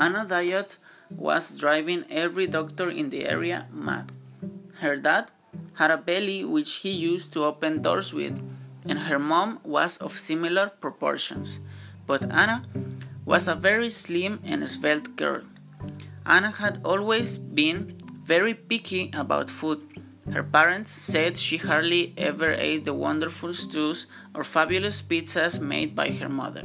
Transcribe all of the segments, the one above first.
Anna's diet was driving every doctor in the area mad. Her dad had a belly which he used to open doors with, and her mom was of similar proportions. But Anna was a very slim and svelte girl. Anna had always been very picky about food. Her parents said she hardly ever ate the wonderful stews or fabulous pizzas made by her mother.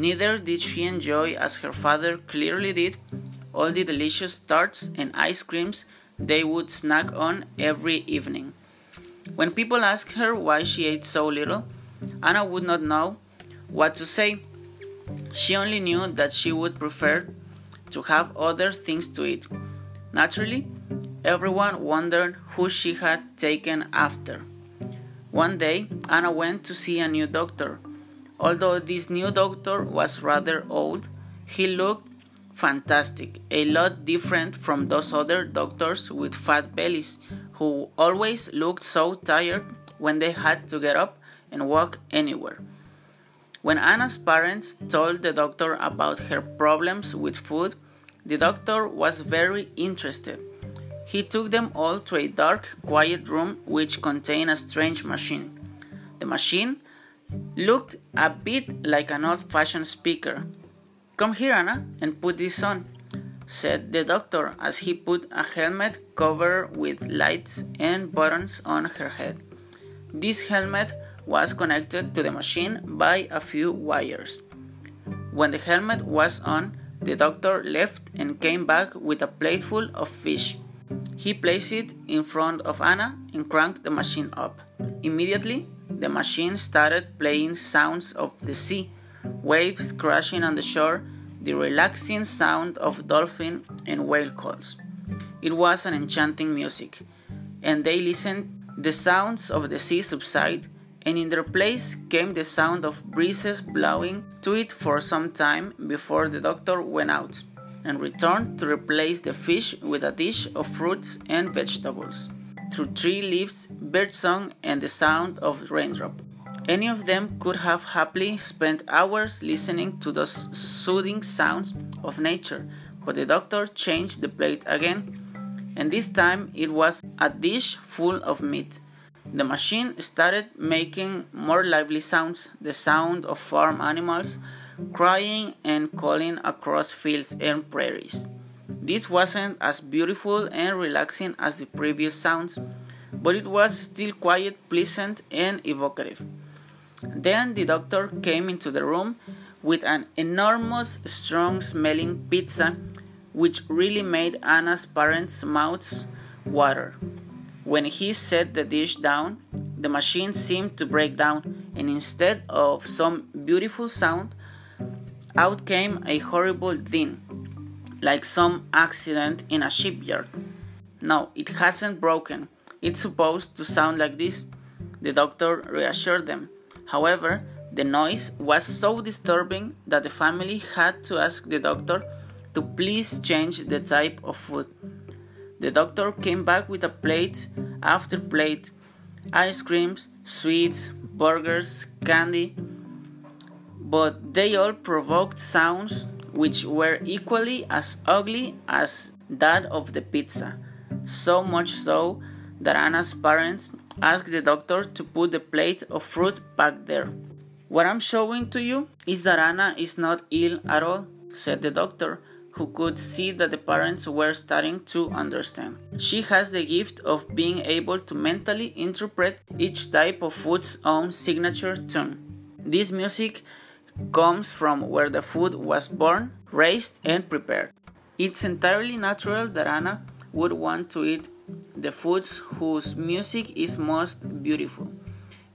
Neither did she enjoy, as her father clearly did, all the delicious tarts and ice creams they would snack on every evening. When people asked her why she ate so little, Anna would not know what to say. She only knew that she would prefer to have other things to eat. Naturally, everyone wondered who she had taken after. One day, Anna went to see a new doctor. Although this new doctor was rather old, he looked fantastic, a lot different from those other doctors with fat bellies who always looked so tired when they had to get up and walk anywhere. When Anna's parents told the doctor about her problems with food, the doctor was very interested. He took them all to a dark, quiet room which contained a strange machine. The machine looked a bit like an old fashioned speaker. Come here, Anna, and put this on, said the doctor as he put a helmet covered with lights and buttons on her head. This helmet was connected to the machine by a few wires. When the helmet was on, the doctor left and came back with a plateful of fish. He placed it in front of Anna and cranked the machine up. Immediately, the machine started playing sounds of the sea, waves crashing on the shore, the relaxing sound of dolphin and whale calls. It was an enchanting music, and they listened. The sounds of the sea subside and in their place came the sound of breezes blowing to it for some time before the doctor went out and returned to replace the fish with a dish of fruits and vegetables. Through tree leaves, birdsong, and the sound of raindrop. Any of them could have happily spent hours listening to those soothing sounds of nature, but the doctor changed the plate again, and this time it was a dish full of meat the machine started making more lively sounds, the sound of farm animals crying and calling across fields and prairies. This wasn't as beautiful and relaxing as the previous sounds, but it was still quiet, pleasant, and evocative. Then the doctor came into the room with an enormous, strong smelling pizza, which really made Anna's parents' mouths water. When he set the dish down, the machine seemed to break down, and instead of some beautiful sound, out came a horrible din, like some accident in a shipyard. No, it hasn't broken. It's supposed to sound like this, the doctor reassured them. However, the noise was so disturbing that the family had to ask the doctor to please change the type of food. The doctor came back with a plate after plate ice creams, sweets, burgers, candy, but they all provoked sounds which were equally as ugly as that of the pizza. So much so that Anna's parents asked the doctor to put the plate of fruit back there. What I'm showing to you is that Anna is not ill at all, said the doctor who could see that the parents were starting to understand. She has the gift of being able to mentally interpret each type of food's own signature tune. This music comes from where the food was born, raised, and prepared. It's entirely natural that Anna would want to eat the foods whose music is most beautiful,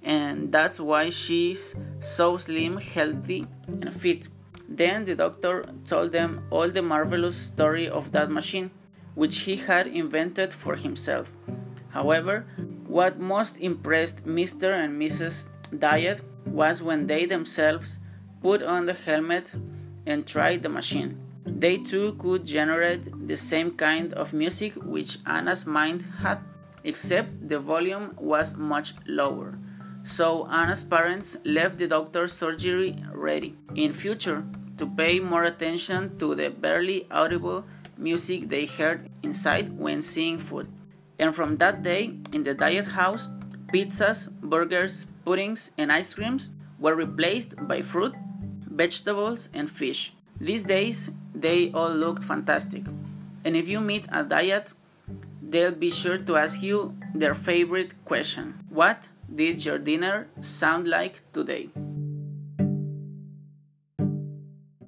and that's why she's so slim, healthy, and fit. Then the doctor told them all the marvelous story of that machine, which he had invented for himself. However, what most impressed Mr. and Mrs. Diet was when they themselves put on the helmet and tried the machine. They too could generate the same kind of music which Anna's mind had, except the volume was much lower. So Anna's parents left the doctor's surgery ready. In future, to pay more attention to the barely audible music they heard inside when seeing food. And from that day, in the diet house, pizzas, burgers, puddings, and ice creams were replaced by fruit, vegetables, and fish. These days, they all looked fantastic. And if you meet a diet, they'll be sure to ask you their favorite question What did your dinner sound like today?